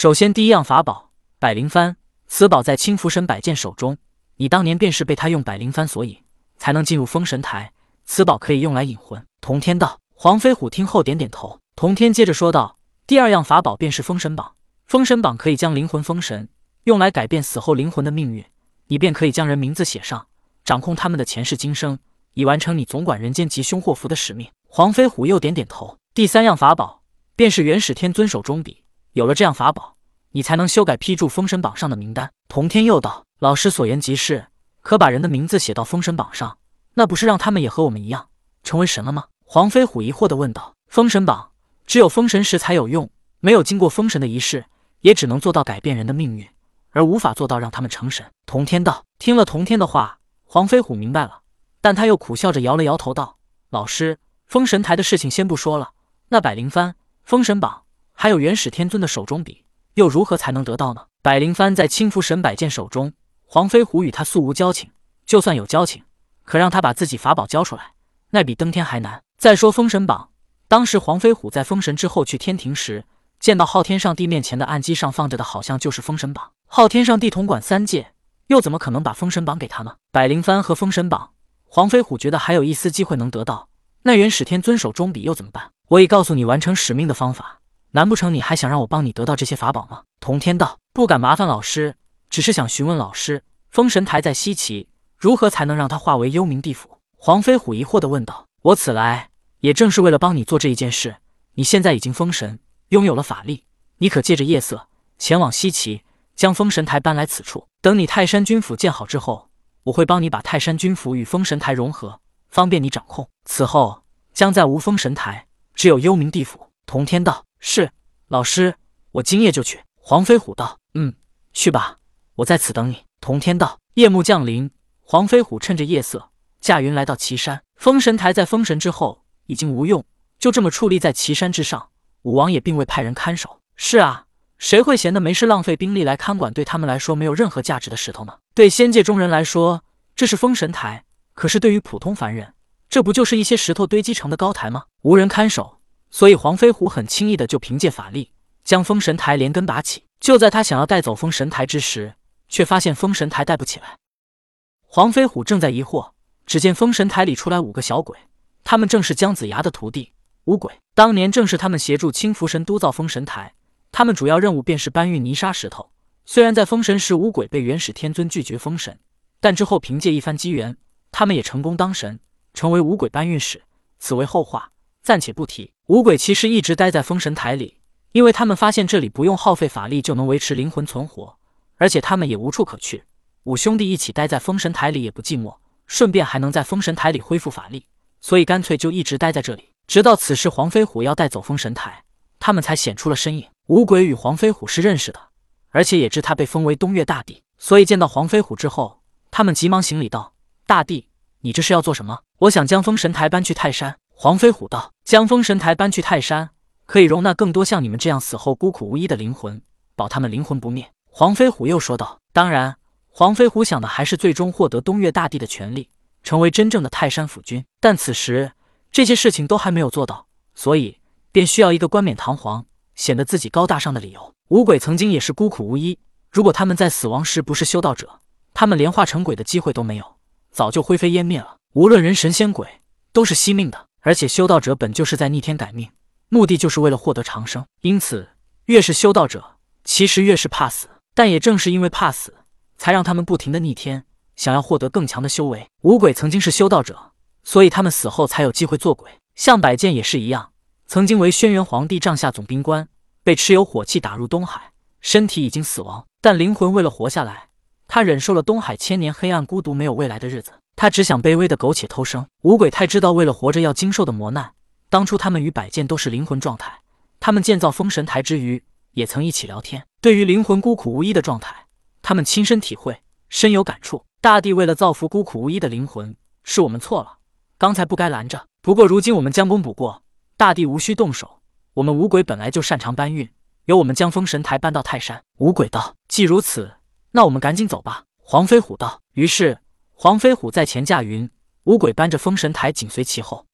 首先，第一样法宝百灵幡，此宝在青福神百剑手中，你当年便是被他用百灵幡所引，才能进入封神台。此宝可以用来引魂。童天道，黄飞虎听后点点头。童天接着说道：“第二样法宝便是封神榜，封神榜可以将灵魂封神，用来改变死后灵魂的命运。你便可以将人名字写上，掌控他们的前世今生，以完成你总管人间吉凶祸福的使命。”黄飞虎又点点头。第三样法宝便是元始天尊手中笔，有了这样法宝，你才能修改批注封神榜上的名单。童天又道：“老师所言极是，可把人的名字写到封神榜上，那不是让他们也和我们一样成为神了吗？”黄飞虎疑惑地问道：“封神榜只有封神时才有用，没有经过封神的仪式，也只能做到改变人的命运，而无法做到让他们成神。”童天道：“听了童天的话，黄飞虎明白了，但他又苦笑着摇了摇头道：‘老师，封神台的事情先不说了。’”那百灵幡、封神榜，还有元始天尊的手中笔，又如何才能得到呢？百灵幡在青福神百剑手中，黄飞虎与他素无交情，就算有交情，可让他把自己法宝交出来，那比登天还难。再说封神榜，当时黄飞虎在封神之后去天庭时，见到昊天上帝面前的案几上放着的，好像就是封神榜。昊天上帝统管三界，又怎么可能把封神榜给他呢？百灵幡和封神榜，黄飞虎觉得还有一丝机会能得到，那元始天尊手中笔又怎么办？我已告诉你完成使命的方法，难不成你还想让我帮你得到这些法宝吗？童天道不敢麻烦老师，只是想询问老师，封神台在西岐，如何才能让它化为幽冥地府？黄飞虎疑惑地问道。我此来也正是为了帮你做这一件事。你现在已经封神，拥有了法力，你可借着夜色前往西岐，将封神台搬来此处。等你泰山军府建好之后，我会帮你把泰山军府与封神台融合，方便你掌控。此后将再无封神台。只有幽冥地府。童天道：“是老师，我今夜就去。”黄飞虎道：“嗯，去吧，我在此等你。”童天道：“夜幕降临，黄飞虎趁着夜色驾云来到岐山。封神台在封神之后已经无用，就这么矗立在岐山之上。武王也并未派人看守。是啊，谁会闲得没事浪费兵力来看管对他们来说没有任何价值的石头呢？对仙界中人来说，这是封神台；可是对于普通凡人，这不就是一些石头堆积成的高台吗？无人看守，所以黄飞虎很轻易的就凭借法力将封神台连根拔起。就在他想要带走封神台之时，却发现封神台带不起来。黄飞虎正在疑惑，只见封神台里出来五个小鬼，他们正是姜子牙的徒弟五鬼。当年正是他们协助青福神督造封神台，他们主要任务便是搬运泥沙石头。虽然在封神时五鬼被元始天尊拒绝封神，但之后凭借一番机缘，他们也成功当神。成为五鬼搬运使，此为后话，暂且不提。五鬼其实一直待在封神台里，因为他们发现这里不用耗费法力就能维持灵魂存活，而且他们也无处可去。五兄弟一起待在封神台里也不寂寞，顺便还能在封神台里恢复法力，所以干脆就一直待在这里。直到此时黄飞虎要带走封神台，他们才显出了身影。五鬼与黄飞虎是认识的，而且也知他被封为东岳大帝，所以见到黄飞虎之后，他们急忙行礼道：“大帝。”你这是要做什么？我想将封神台搬去泰山。黄飞虎道：“将封神台搬去泰山，可以容纳更多像你们这样死后孤苦无依的灵魂，保他们灵魂不灭。”黄飞虎又说道：“当然，黄飞虎想的还是最终获得东岳大帝的权利，成为真正的泰山府君。但此时这些事情都还没有做到，所以便需要一个冠冕堂皇、显得自己高大上的理由。五鬼曾经也是孤苦无依，如果他们在死亡时不是修道者，他们连化成鬼的机会都没有。”早就灰飞烟灭了。无论人神仙鬼，都是惜命的。而且修道者本就是在逆天改命，目的就是为了获得长生。因此，越是修道者，其实越是怕死。但也正是因为怕死，才让他们不停的逆天，想要获得更强的修为。五鬼曾经是修道者，所以他们死后才有机会做鬼。像百剑也是一样，曾经为轩辕皇帝帐下总兵官，被蚩尤火器打入东海，身体已经死亡，但灵魂为了活下来。他忍受了东海千年黑暗、孤独、没有未来的日子，他只想卑微的苟且偷生。五鬼太知道为了活着要经受的磨难。当初他们与百剑都是灵魂状态，他们建造封神台之余，也曾一起聊天。对于灵魂孤苦无依的状态，他们亲身体会，深有感触。大帝为了造福孤苦无依的灵魂，是我们错了，刚才不该拦着。不过如今我们将功补过，大帝无需动手。我们五鬼本来就擅长搬运，由我们将封神台搬到泰山。五鬼道：既如此。那我们赶紧走吧。”黄飞虎道。于是黄飞虎在前驾云，五鬼搬着封神台紧随其后。